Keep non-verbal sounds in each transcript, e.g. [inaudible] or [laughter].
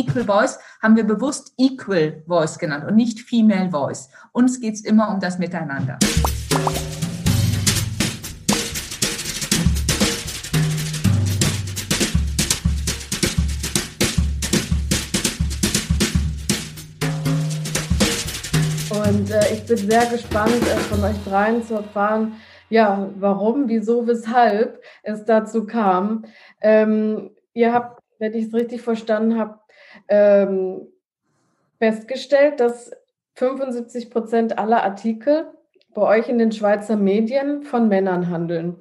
Equal Voice haben wir bewusst Equal Voice genannt und nicht Female Voice. Uns geht es immer um das Miteinander. Und äh, ich bin sehr gespannt, äh, von euch dreien zu erfahren, ja, warum, wieso, weshalb es dazu kam. Ähm, ihr habt, wenn ich es richtig verstanden habe, ähm, festgestellt, dass 75 Prozent aller Artikel bei euch in den Schweizer Medien von Männern handeln.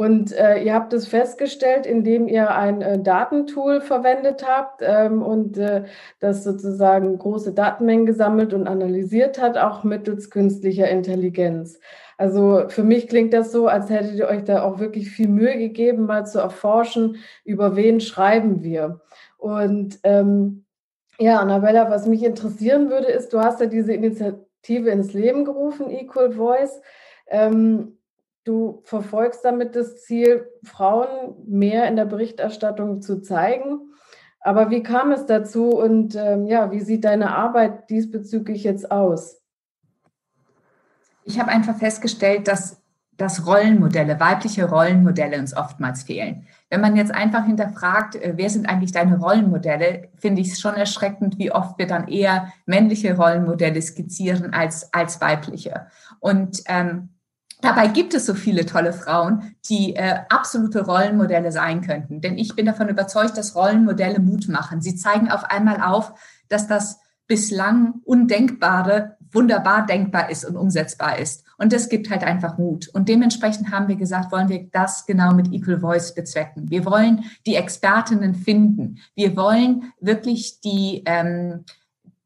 Und äh, ihr habt es festgestellt, indem ihr ein äh, Datentool verwendet habt ähm, und äh, das sozusagen große Datenmengen gesammelt und analysiert hat, auch mittels künstlicher Intelligenz. Also für mich klingt das so, als hättet ihr euch da auch wirklich viel Mühe gegeben, mal zu erforschen, über wen schreiben wir. Und ähm, ja, Annabella, was mich interessieren würde, ist, du hast ja diese Initiative ins Leben gerufen, Equal Voice. Ähm, Du verfolgst damit das Ziel, Frauen mehr in der Berichterstattung zu zeigen. Aber wie kam es dazu und ähm, ja, wie sieht deine Arbeit diesbezüglich jetzt aus? Ich habe einfach festgestellt, dass, dass Rollenmodelle, weibliche Rollenmodelle uns oftmals fehlen. Wenn man jetzt einfach hinterfragt, äh, wer sind eigentlich deine Rollenmodelle, finde ich es schon erschreckend, wie oft wir dann eher männliche Rollenmodelle skizzieren als, als weibliche. Und ähm, Dabei gibt es so viele tolle Frauen, die äh, absolute Rollenmodelle sein könnten. Denn ich bin davon überzeugt, dass Rollenmodelle Mut machen. Sie zeigen auf einmal auf, dass das bislang Undenkbare wunderbar denkbar ist und umsetzbar ist. Und das gibt halt einfach Mut. Und dementsprechend haben wir gesagt, wollen wir das genau mit Equal Voice bezwecken. Wir wollen die Expertinnen finden. Wir wollen wirklich die, ähm,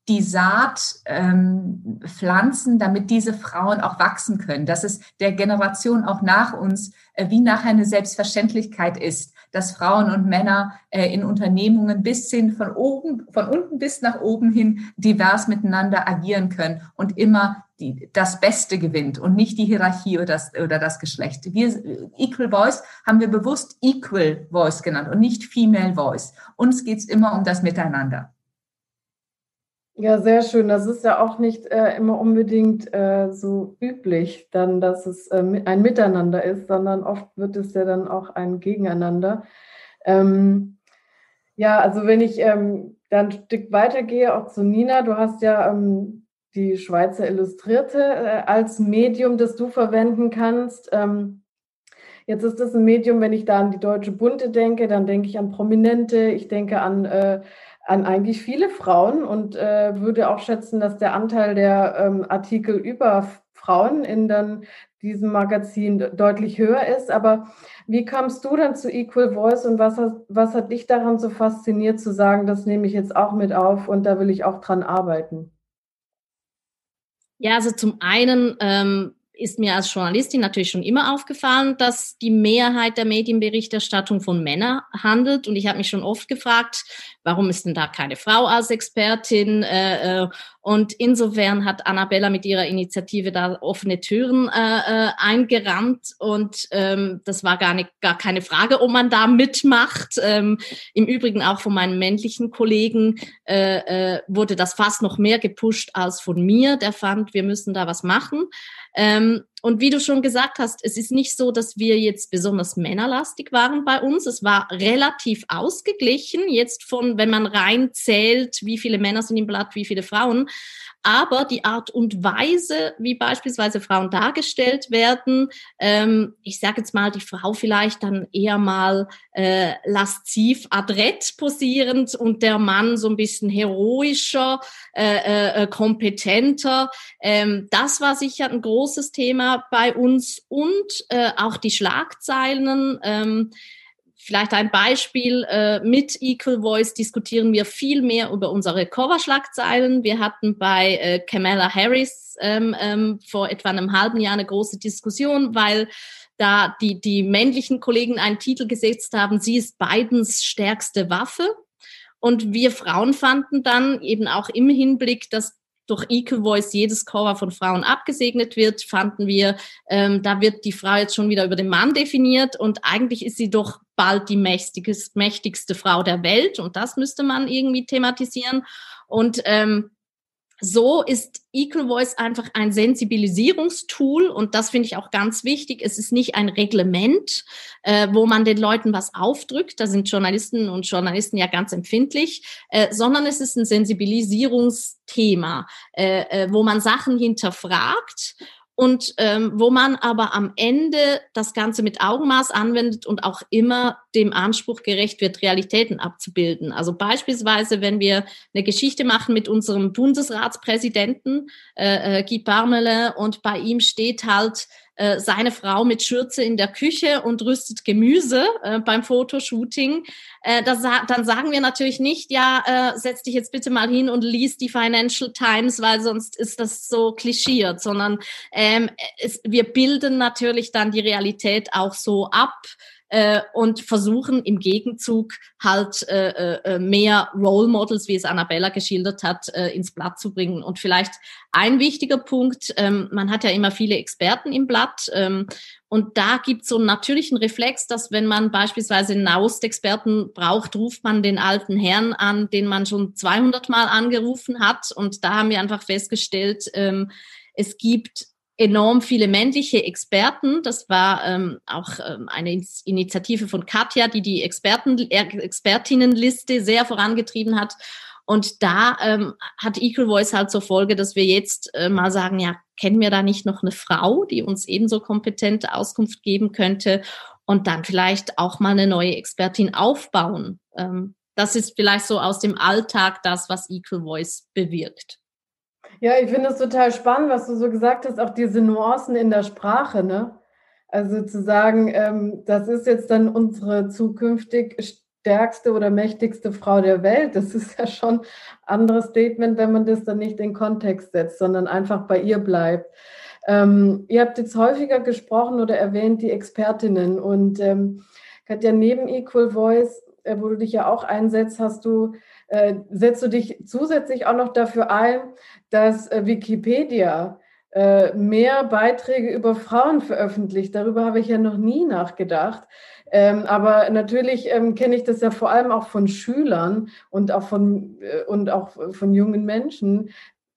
die Saat ähm, pflanzen, damit diese Frauen auch wachsen können, dass es der Generation auch nach uns äh, wie nachher eine Selbstverständlichkeit ist, dass Frauen und Männer äh, in Unternehmungen bis hin von oben, von unten bis nach oben hin divers miteinander agieren können und immer die, das Beste gewinnt und nicht die Hierarchie oder das, oder das Geschlecht. Wir, Equal Voice haben wir bewusst Equal Voice genannt und nicht Female Voice. Uns geht's immer um das Miteinander. Ja, sehr schön. Das ist ja auch nicht äh, immer unbedingt äh, so üblich, dann, dass es äh, ein Miteinander ist, sondern oft wird es ja dann auch ein Gegeneinander. Ähm, ja, also wenn ich ähm, dann ein Stück weitergehe, auch zu Nina, du hast ja ähm, die Schweizer Illustrierte äh, als Medium, das du verwenden kannst. Ähm, jetzt ist das ein Medium, wenn ich da an die Deutsche Bunte denke, dann denke ich an Prominente, ich denke an äh, an eigentlich viele Frauen und äh, würde auch schätzen, dass der Anteil der ähm, Artikel über Frauen in dann diesem Magazin deutlich höher ist. Aber wie kamst du dann zu Equal Voice und was, hat, was hat dich daran so fasziniert zu sagen, das nehme ich jetzt auch mit auf und da will ich auch dran arbeiten? Ja, also zum einen ähm, ist mir als Journalistin natürlich schon immer aufgefallen, dass die Mehrheit der Medienberichterstattung von Männern handelt. Und ich habe mich schon oft gefragt, warum ist denn da keine Frau als Expertin? Äh, äh, und insofern hat Annabella mit ihrer Initiative da offene Türen äh, eingerannt. Und ähm, das war gar, nicht, gar keine Frage, ob man da mitmacht. Ähm, Im Übrigen auch von meinen männlichen Kollegen äh, äh, wurde das fast noch mehr gepusht als von mir. Der fand, wir müssen da was machen. Ähm, und wie du schon gesagt hast, es ist nicht so, dass wir jetzt besonders männerlastig waren bei uns. Es war relativ ausgeglichen, jetzt von, wenn man rein zählt, wie viele Männer sind im Blatt, wie viele Frauen aber die Art und Weise, wie beispielsweise Frauen dargestellt werden, ähm, ich sage jetzt mal, die Frau vielleicht dann eher mal äh, lasziv adrett posierend und der Mann so ein bisschen heroischer, äh, äh, äh, kompetenter. Ähm, das war sicher ein großes Thema bei uns und äh, auch die Schlagzeilen. Ähm, Vielleicht ein Beispiel, äh, mit Equal Voice diskutieren wir viel mehr über unsere Coverschlagzeilen. Wir hatten bei äh, Kamala Harris ähm, ähm, vor etwa einem halben Jahr eine große Diskussion, weil da die, die männlichen Kollegen einen Titel gesetzt haben, sie ist Bidens stärkste Waffe. Und wir Frauen fanden dann eben auch im Hinblick, dass durch Equal Voice jedes Cover von Frauen abgesegnet wird, fanden wir, ähm, da wird die Frau jetzt schon wieder über den Mann definiert und eigentlich ist sie doch bald die mächtigste, Frau der Welt und das müsste man irgendwie thematisieren. Und ähm, so ist Equal Voice einfach ein Sensibilisierungstool und das finde ich auch ganz wichtig. Es ist nicht ein Reglement, äh, wo man den Leuten was aufdrückt. Da sind Journalisten und Journalisten ja ganz empfindlich, äh, sondern es ist ein Sensibilisierungsthema, äh, äh wo man Sachen hinterfragt und ähm, wo man aber am Ende das Ganze mit Augenmaß anwendet und auch immer dem Anspruch gerecht wird, Realitäten abzubilden. Also beispielsweise, wenn wir eine Geschichte machen mit unserem Bundesratspräsidenten äh, äh, Guy Parmelin und bei ihm steht halt äh, seine Frau mit Schürze in der Küche und rüstet Gemüse äh, beim Fotoshooting, äh, das, dann sagen wir natürlich nicht, ja, äh, setz dich jetzt bitte mal hin und lies die Financial Times, weil sonst ist das so klischiert, sondern ähm, es, wir bilden natürlich dann die Realität auch so ab, äh, und versuchen im Gegenzug halt äh, äh, äh, mehr Role Models, wie es Annabella geschildert hat, äh, ins Blatt zu bringen. Und vielleicht ein wichtiger Punkt, ähm, man hat ja immer viele Experten im Blatt ähm, und da gibt es so einen natürlichen Reflex, dass wenn man beispielsweise einen Nahost-Experten braucht, ruft man den alten Herrn an, den man schon 200 Mal angerufen hat. Und da haben wir einfach festgestellt, ähm, es gibt enorm viele männliche Experten. Das war ähm, auch ähm, eine Initiative von Katja, die die Experten, Expertinnenliste sehr vorangetrieben hat. Und da ähm, hat Equal Voice halt zur Folge, dass wir jetzt äh, mal sagen, ja, kennen wir da nicht noch eine Frau, die uns ebenso kompetente Auskunft geben könnte und dann vielleicht auch mal eine neue Expertin aufbauen. Ähm, das ist vielleicht so aus dem Alltag das, was Equal Voice bewirkt. Ja, ich finde es total spannend, was du so gesagt hast, auch diese Nuancen in der Sprache, ne? Also zu sagen, ähm, das ist jetzt dann unsere zukünftig stärkste oder mächtigste Frau der Welt. Das ist ja schon ein anderes Statement, wenn man das dann nicht in Kontext setzt, sondern einfach bei ihr bleibt. Ähm, ihr habt jetzt häufiger gesprochen oder erwähnt die Expertinnen und ähm, Katja, neben Equal Voice, äh, wo du dich ja auch einsetzt, hast du äh, setzt du dich zusätzlich auch noch dafür ein, dass äh, Wikipedia äh, mehr Beiträge über Frauen veröffentlicht. Darüber habe ich ja noch nie nachgedacht. Ähm, aber natürlich ähm, kenne ich das ja vor allem auch von Schülern und auch von, äh, und auch von jungen Menschen, äh,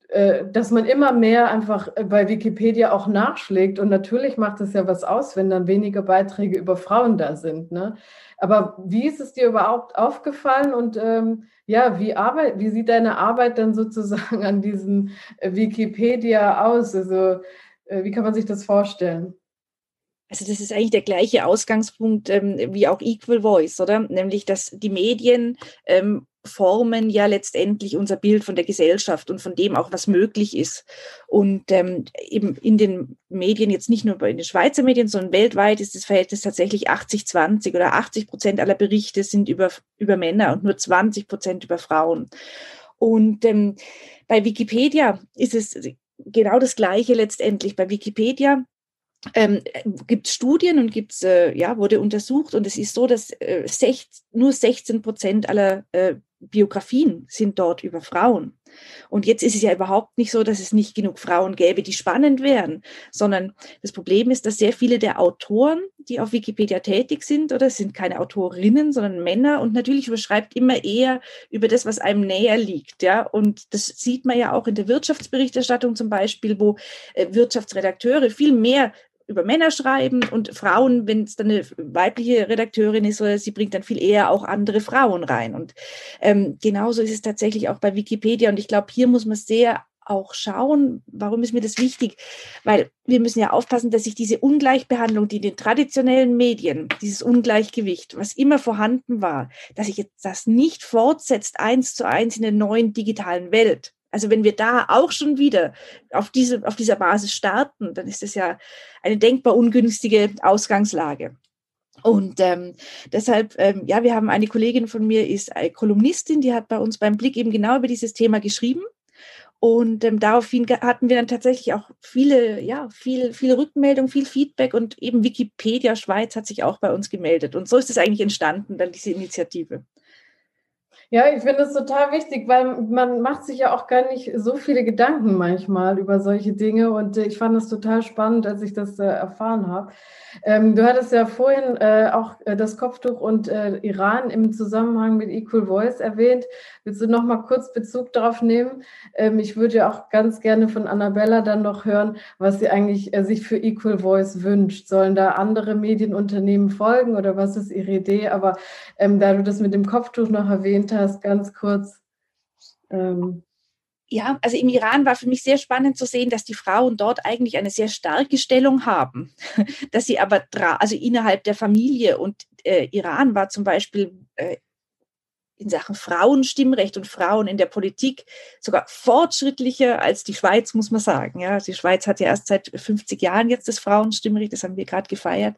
dass man immer mehr einfach bei Wikipedia auch nachschlägt. Und natürlich macht es ja was aus, wenn dann weniger Beiträge über Frauen da sind. Ne? Aber wie ist es dir überhaupt aufgefallen und ähm, ja, wie, Arbeit, wie sieht deine Arbeit dann sozusagen an diesem äh, Wikipedia aus? Also äh, wie kann man sich das vorstellen? Also das ist eigentlich der gleiche Ausgangspunkt ähm, wie auch Equal Voice, oder? Nämlich, dass die Medien ähm, formen ja letztendlich unser Bild von der Gesellschaft und von dem auch, was möglich ist. Und ähm, eben in den Medien, jetzt nicht nur bei den Schweizer Medien, sondern weltweit ist das Verhältnis tatsächlich 80-20 oder 80 Prozent aller Berichte sind über, über Männer und nur 20 Prozent über Frauen. Und ähm, bei Wikipedia ist es genau das Gleiche letztendlich. Bei Wikipedia ähm, gibt Studien und gibt's, äh, ja, wurde untersucht und es ist so, dass äh, sech, nur 16 Prozent aller äh, Biografien sind dort über Frauen. Und jetzt ist es ja überhaupt nicht so, dass es nicht genug Frauen gäbe, die spannend wären, sondern das Problem ist, dass sehr viele der Autoren, die auf Wikipedia tätig sind, oder es sind keine Autorinnen, sondern Männer und natürlich überschreibt immer eher über das, was einem näher liegt, ja. Und das sieht man ja auch in der Wirtschaftsberichterstattung zum Beispiel, wo äh, Wirtschaftsredakteure viel mehr über Männer schreiben und Frauen, wenn es dann eine weibliche Redakteurin ist, oder sie bringt dann viel eher auch andere Frauen rein. Und ähm, genauso ist es tatsächlich auch bei Wikipedia. Und ich glaube, hier muss man sehr auch schauen, warum ist mir das wichtig? Weil wir müssen ja aufpassen, dass sich diese Ungleichbehandlung, die in den traditionellen Medien, dieses Ungleichgewicht, was immer vorhanden war, dass sich jetzt das nicht fortsetzt eins zu eins in der neuen digitalen Welt. Also wenn wir da auch schon wieder auf, diese, auf dieser Basis starten, dann ist das ja eine denkbar ungünstige Ausgangslage. Und ähm, deshalb, ähm, ja, wir haben eine Kollegin von mir, ist eine Kolumnistin, die hat bei uns beim Blick eben genau über dieses Thema geschrieben. Und ähm, daraufhin hatten wir dann tatsächlich auch viele, ja, viel, viele Rückmeldungen, viel Feedback und eben Wikipedia Schweiz hat sich auch bei uns gemeldet. Und so ist es eigentlich entstanden, dann diese Initiative. Ja, ich finde es total wichtig, weil man macht sich ja auch gar nicht so viele Gedanken manchmal über solche Dinge. Und äh, ich fand es total spannend, als ich das äh, erfahren habe. Ähm, du hattest ja vorhin äh, auch äh, das Kopftuch und äh, Iran im Zusammenhang mit Equal Voice erwähnt. Willst du noch mal kurz Bezug darauf nehmen? Ähm, ich würde ja auch ganz gerne von Annabella dann noch hören, was sie eigentlich sich für Equal Voice wünscht. Sollen da andere Medienunternehmen folgen oder was ist ihre Idee? Aber ähm, da du das mit dem Kopftuch noch erwähnt hast, ganz kurz. Ähm, ja, also im Iran war für mich sehr spannend zu sehen, dass die Frauen dort eigentlich eine sehr starke Stellung haben, [laughs] dass sie aber, also innerhalb der Familie und äh, Iran war zum Beispiel äh, in Sachen Frauenstimmrecht und Frauen in der Politik sogar fortschrittlicher als die Schweiz, muss man sagen. Ja, die Schweiz hat ja erst seit 50 Jahren jetzt das Frauenstimmrecht, das haben wir gerade gefeiert.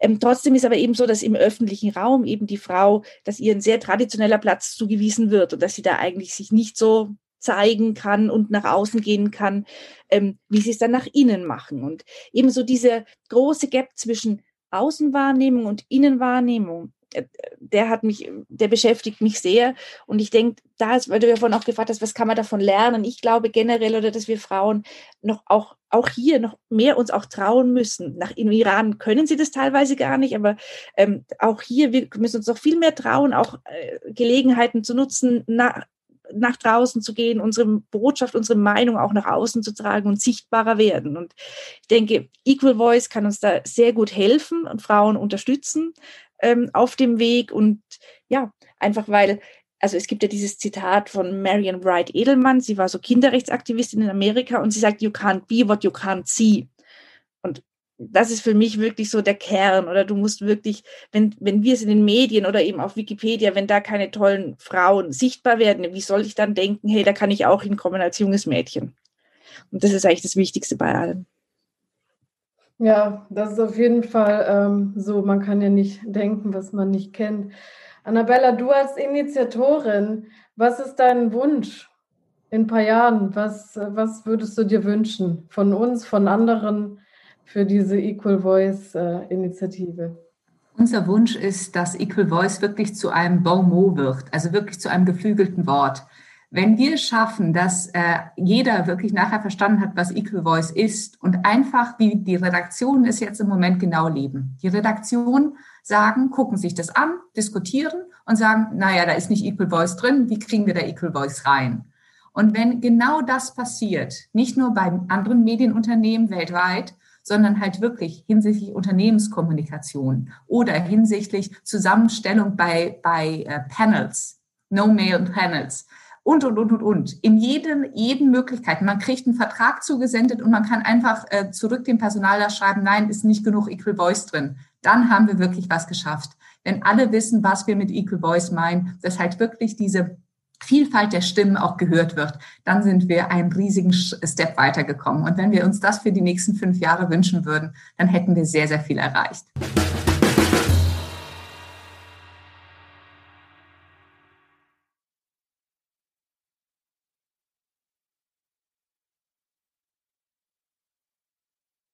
Ähm, trotzdem ist aber eben so, dass im öffentlichen Raum eben die Frau, dass ihr ein sehr traditioneller Platz zugewiesen wird und dass sie da eigentlich sich nicht so zeigen kann und nach außen gehen kann, ähm, wie sie es dann nach innen machen. Und ebenso diese große Gap zwischen Außenwahrnehmung und Innenwahrnehmung, der hat mich, der beschäftigt mich sehr. Und ich denke, da ist, weil du ja vorhin auch gefragt hast, was kann man davon lernen? Ich glaube generell, oder dass wir Frauen noch auch, auch hier noch mehr uns auch trauen müssen. Nach im Iran können sie das teilweise gar nicht, aber ähm, auch hier, wir müssen uns noch viel mehr trauen, auch äh, Gelegenheiten zu nutzen, na, nach draußen zu gehen, unsere Botschaft, unsere Meinung auch nach außen zu tragen und sichtbarer werden. Und ich denke, Equal Voice kann uns da sehr gut helfen und Frauen unterstützen ähm, auf dem Weg. Und ja, einfach weil also es gibt ja dieses Zitat von Marian Wright Edelmann, sie war so Kinderrechtsaktivistin in Amerika und sie sagt, you can't be what you can't see. Und das ist für mich wirklich so der Kern. Oder du musst wirklich, wenn, wenn wir es in den Medien oder eben auf Wikipedia, wenn da keine tollen Frauen sichtbar werden, wie soll ich dann denken, hey, da kann ich auch hinkommen als junges Mädchen? Und das ist eigentlich das Wichtigste bei allem. Ja, das ist auf jeden Fall ähm, so. Man kann ja nicht denken, was man nicht kennt. Annabella, du als Initiatorin, was ist dein Wunsch in ein paar Jahren? Was, was würdest du dir wünschen von uns, von anderen? für diese Equal Voice-Initiative? Äh, Unser Wunsch ist, dass Equal Voice wirklich zu einem Bon mot wird, also wirklich zu einem geflügelten Wort. Wenn wir schaffen, dass äh, jeder wirklich nachher verstanden hat, was Equal Voice ist und einfach, wie die Redaktionen es jetzt im Moment genau leben. Die Redaktion sagen, gucken sich das an, diskutieren und sagen, naja, da ist nicht Equal Voice drin, wie kriegen wir da Equal Voice rein? Und wenn genau das passiert, nicht nur bei anderen Medienunternehmen weltweit, sondern halt wirklich hinsichtlich Unternehmenskommunikation oder hinsichtlich Zusammenstellung bei, bei äh, Panels, No-Mail-Panels und, und, und, und, und. In jedem, jeden Möglichkeiten. Man kriegt einen Vertrag zugesendet und man kann einfach äh, zurück dem Personal da schreiben, nein, ist nicht genug Equal Voice drin. Dann haben wir wirklich was geschafft. Wenn alle wissen, was wir mit Equal Voice meinen, dass halt wirklich diese Vielfalt der Stimmen auch gehört wird, dann sind wir einen riesigen Step weitergekommen. Und wenn wir uns das für die nächsten fünf Jahre wünschen würden, dann hätten wir sehr, sehr viel erreicht.